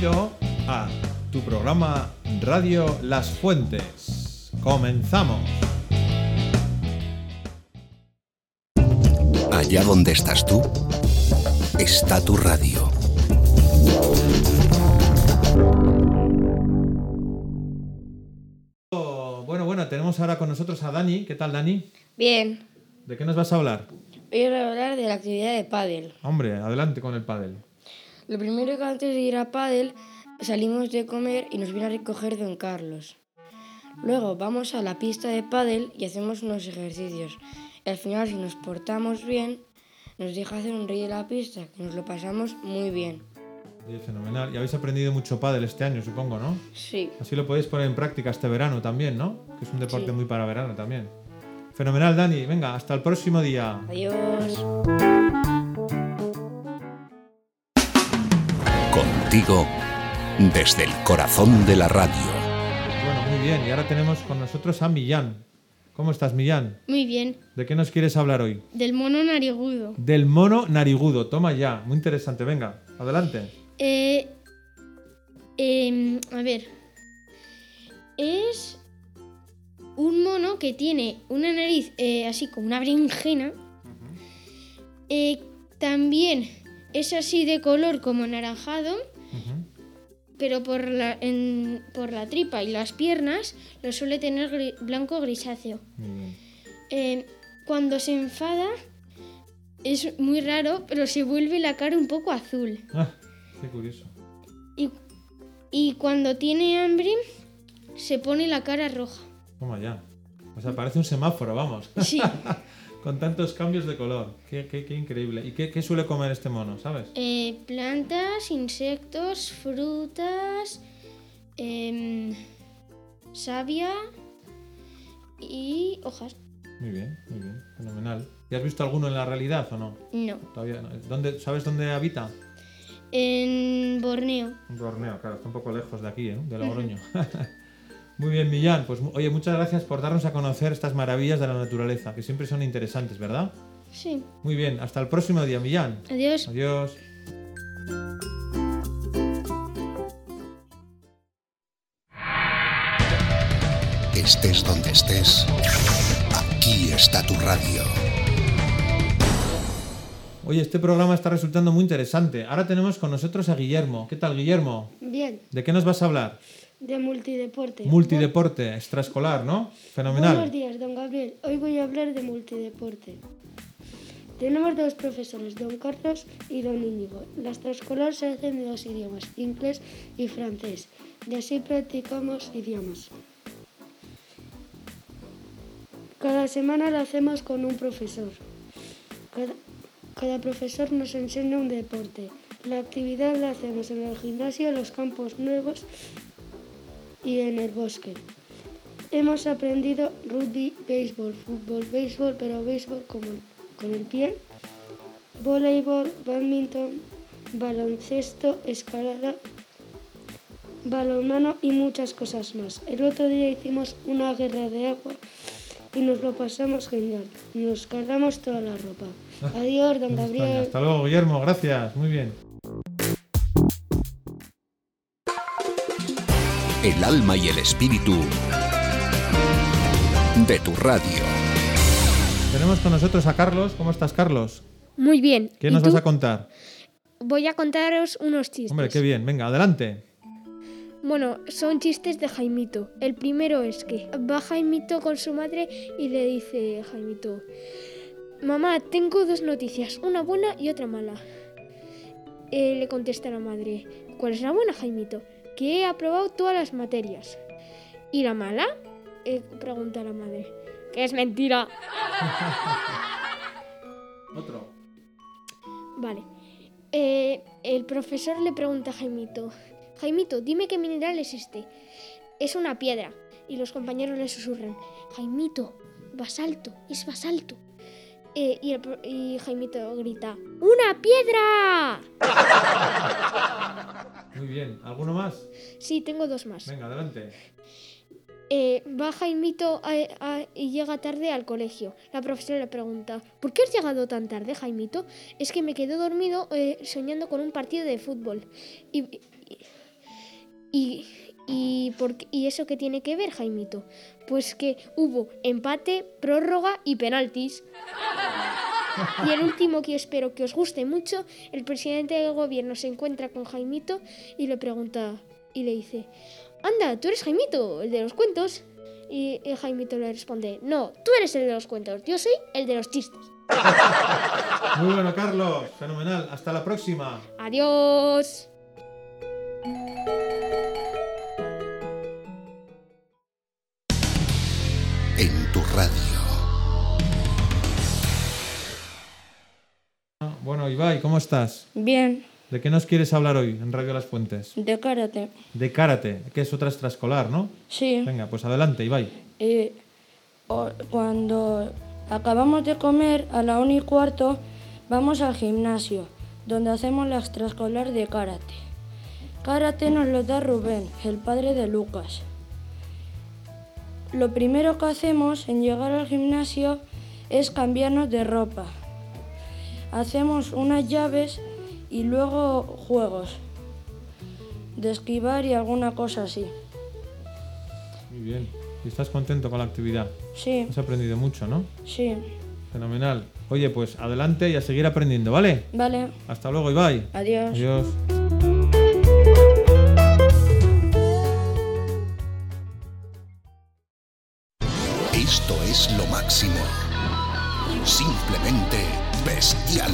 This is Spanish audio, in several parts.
Bienvenido a tu programa Radio Las Fuentes. Comenzamos. Allá donde estás tú, está tu radio. Bueno, bueno, tenemos ahora con nosotros a Dani. ¿Qué tal, Dani? Bien, ¿De qué nos vas a hablar? hoy voy a hablar de la actividad de pádel. Hombre, adelante con el pádel. Lo primero que antes de ir a pádel salimos de comer y nos viene a recoger don Carlos. Luego vamos a la pista de pádel y hacemos unos ejercicios. Y al final si nos portamos bien nos deja hacer un rey de la pista, que nos lo pasamos muy bien. Fenomenal. Y habéis aprendido mucho pádel este año, supongo, ¿no? Sí, Así lo podéis poner en práctica este verano también, ¿no? Que es un deporte Sí. muy para verano también. Fenomenal, Dani. Venga, hasta el próximo día. adiós. Contigo, desde el corazón de la radio. Bueno, muy bien. Y ahora tenemos con nosotros a Millán. ¿Cómo estás, Millán? Muy bien, ¿De qué nos quieres hablar hoy? del mono narigudo. Del mono narigudo. Toma ya. Muy interesante. Venga, adelante. Eh, em, a ver, es un mono que tiene una nariz eh, así como una berenjena. Eh, también es así de color como anaranjado. Pero por la, en- por la tripa y las piernas lo suele tener blanco grisáceo. Muy bien. Eh, cuando se enfada es muy raro, pero se vuelve la cara un poco azul. Ah, qué curioso. Y, y cuando tiene hambre se pone la cara roja. Toma ya. O sea, parece un semáforo, vamos. Sí. Con tantos cambios de color. Qué, qué- qué increíble. ¿Y qué, qué suele comer este mono, sabes? Eh, plantas, insectos, frutas, em, savia y hojas. Muy bien, muy bien. Fenomenal. ¿Y has visto alguno en la realidad o no? No. Todavía no. ¿Dónde, ¿Sabes dónde habita? En Borneo. En Borneo, claro, está un poco lejos de aquí, ¿eh? de Logroño. Muy bien, Millán. Pues oye, muchas gracias por darnos a conocer estas maravillas de la naturaleza, que siempre son interesantes, ¿verdad? Sí. Muy bien, hasta el próximo día, Millán. Adiós. Adiós. Estés donde estés, aquí está tu radio. Oye, este programa está resultando muy interesante. Ahora tenemos con nosotros a Guillermo. ¿Qué tal, Guillermo? Bien, ¿De qué nos vas a hablar? De multideporte. Multideporte, extraescolar, ¿no? Buenos Fenomenal. días, don Gabriel. Hoy voy a hablar de multideporte. Tenemos dos profesores, don Carlos y don Íñigo. La extraescolar se hace en dos idiomas, inglés y francés. Y así practicamos idiomas. Cada semana la hacemos con un profesor. Cada, cada profesor nos enseña un deporte. La actividad la hacemos en el gimnasio, los campos nuevos y en el bosque. Hemos aprendido rugby, béisbol, fútbol, béisbol, pero béisbol como con el pie, voleibol, badminton, baloncesto, escalada, balonmano y muchas cosas más. El otro día hicimos una guerra de agua y nos lo pasamos genial. Nos cargamos toda la ropa. Adiós, don. Gabriel. Hasta luego, Guillermo. Gracias. Muy bien. El alma y el espíritu de tu radio. Tenemos con nosotros a Carlos. ¿Cómo estás, Carlos? Muy bien. ¿Qué ¿Y nos tú? vas a contar? Voy a contaros unos chistes. Hombre, qué bien. Venga, adelante. Bueno, son chistes de Jaimito. El primero es que va Jaimito con su madre y le dice Jaimito, mamá, tengo dos noticias, una buena y otra mala. Eh, le contesta la madre, ¿cuál es la buena, Jaimito? Que he aprobado todas las materias. ¿Y la mala? Eh, pregunta la madre. Que es mentira. Otro. Vale. Eh, el profesor le pregunta a Jaimito, Jaimito, dime qué mineral es este. Es una piedra. Y los compañeros le susurran, Jaimito, basalto, es basalto. Eh, y, el y Jaimito grita, ¡Una piedra! Muy bien. ¿Alguno más? Sí, tengo dos más. Venga, adelante. Eh, va Jaimito a- a- y llega tarde al colegio. La profesora le pregunta, ¿por qué has llegado tan tarde, Jaimito? Es que me quedé dormido eh, soñando con un partido de fútbol. Y, y- ¿Y, y, por ¿Y eso qué tiene que ver, Jaimito? Pues que hubo empate, prórroga y penaltis. Y el último que espero que os guste mucho, el presidente del gobierno se encuentra con Jaimito y le pregunta y le dice, anda, tú eres Jaimito, el de los cuentos. Y el Jaimito le responde, no, tú eres el de los cuentos, yo soy el de los chistes. Muy bueno, Carlos. Fenomenal. Hasta la próxima. Adiós. En tu radio. Bueno, Ibai, ¿cómo estás? Bien, ¿De qué nos quieres hablar hoy en Radio Las Fuentes? de karate. De karate, que es otra extraescolar, ¿no? Sí. Venga, pues adelante, Ibai. Y o- cuando acabamos de comer a la una y cuarto, vamos al gimnasio, donde hacemos la extraescolar de karate. Karate nos lo da Rubén, el padre de Lucas. Lo primero que hacemos en llegar al gimnasio es cambiarnos de ropa. Hacemos unas llaves y luego juegos de esquivar y alguna cosa así. Muy bien. ¿Y estás contento con la actividad? Sí, Has aprendido mucho, ¿no? sí. Fenomenal. Oye, pues adelante y a seguir aprendiendo, ¿vale? Vale, Hasta luego, Ibai. adiós. Adiós. Esto es lo máximo. Simplemente bestial.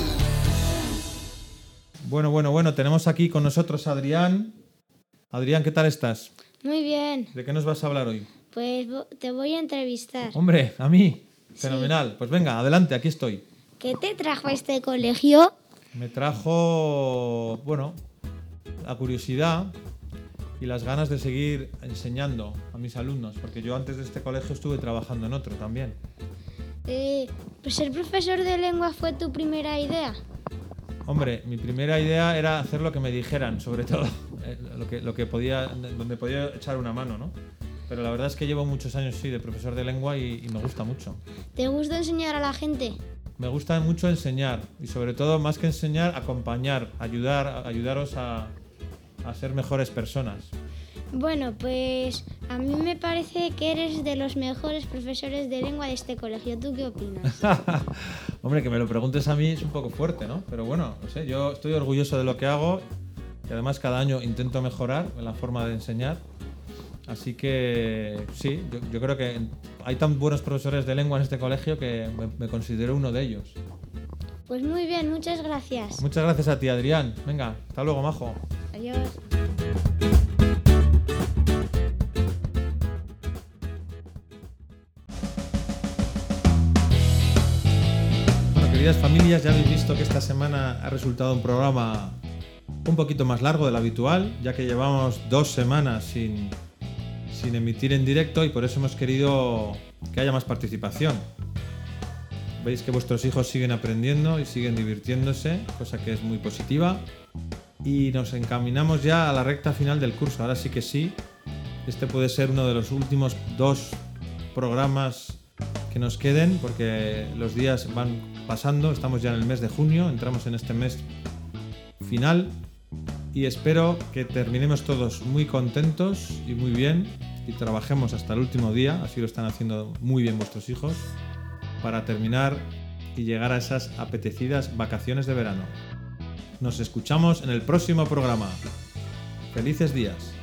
Bueno, bueno, bueno, tenemos aquí con nosotros a Adrián. Adrián, ¿qué tal estás? Muy bien, ¿De qué nos vas a hablar hoy? pues te voy a entrevistar. Hombre, a mí. Fenomenal. Pues venga, adelante, aquí estoy. ¿Qué te trajo a este colegio? Me trajo, bueno, la curiosidad y las ganas de seguir enseñando a mis alumnos, porque yo antes de este colegio estuve trabajando en otro también. Eh, pues ser profesor de lengua fue tu primera idea. Hombre, mi primera idea era hacer lo que me dijeran, sobre todo, eh, lo que, lo que podía, donde podía echar una mano, ¿no? Pero la verdad es que llevo muchos años, sí, de profesor de lengua y, y me gusta mucho. ¿Te gusta enseñar a la gente? Me gusta mucho enseñar y sobre todo, más que enseñar, acompañar, ayudar, ayudaros a, a ser mejores personas. Bueno, pues a mí me parece que eres de los mejores profesores de lengua de este colegio. ¿Tú qué opinas? Hombre, que me lo preguntes a mí es un poco fuerte, ¿no? Pero bueno, no sé, yo estoy orgulloso de lo que hago y además cada año intento mejorar en la forma de enseñar. Así que sí, yo, yo creo que hay tan buenos profesores de lengua en este colegio que me, me considero uno de ellos. Pues muy bien, muchas gracias. Muchas gracias a ti, Adrián. Venga, hasta luego, majo. Adiós. Queridas familias, ya habéis visto que esta semana ha resultado un programa un poquito más largo del habitual, ya que llevamos dos semanas sin, sin emitir en directo y por eso hemos querido que haya más participación. Veis que vuestros hijos siguen aprendiendo y siguen divirtiéndose, cosa que es muy positiva. Y nos encaminamos ya a la recta final del curso. Ahora sí que sí, este puede ser uno de los últimos dos programas que nos queden porque los días van pasando, estamos ya en el mes de junio, entramos en este mes final y espero que terminemos todos muy contentos y muy bien y trabajemos hasta el último día, así lo están haciendo muy bien vuestros hijos, para terminar y llegar a esas apetecidas vacaciones de verano. Nos escuchamos en el próximo programa. Felices días.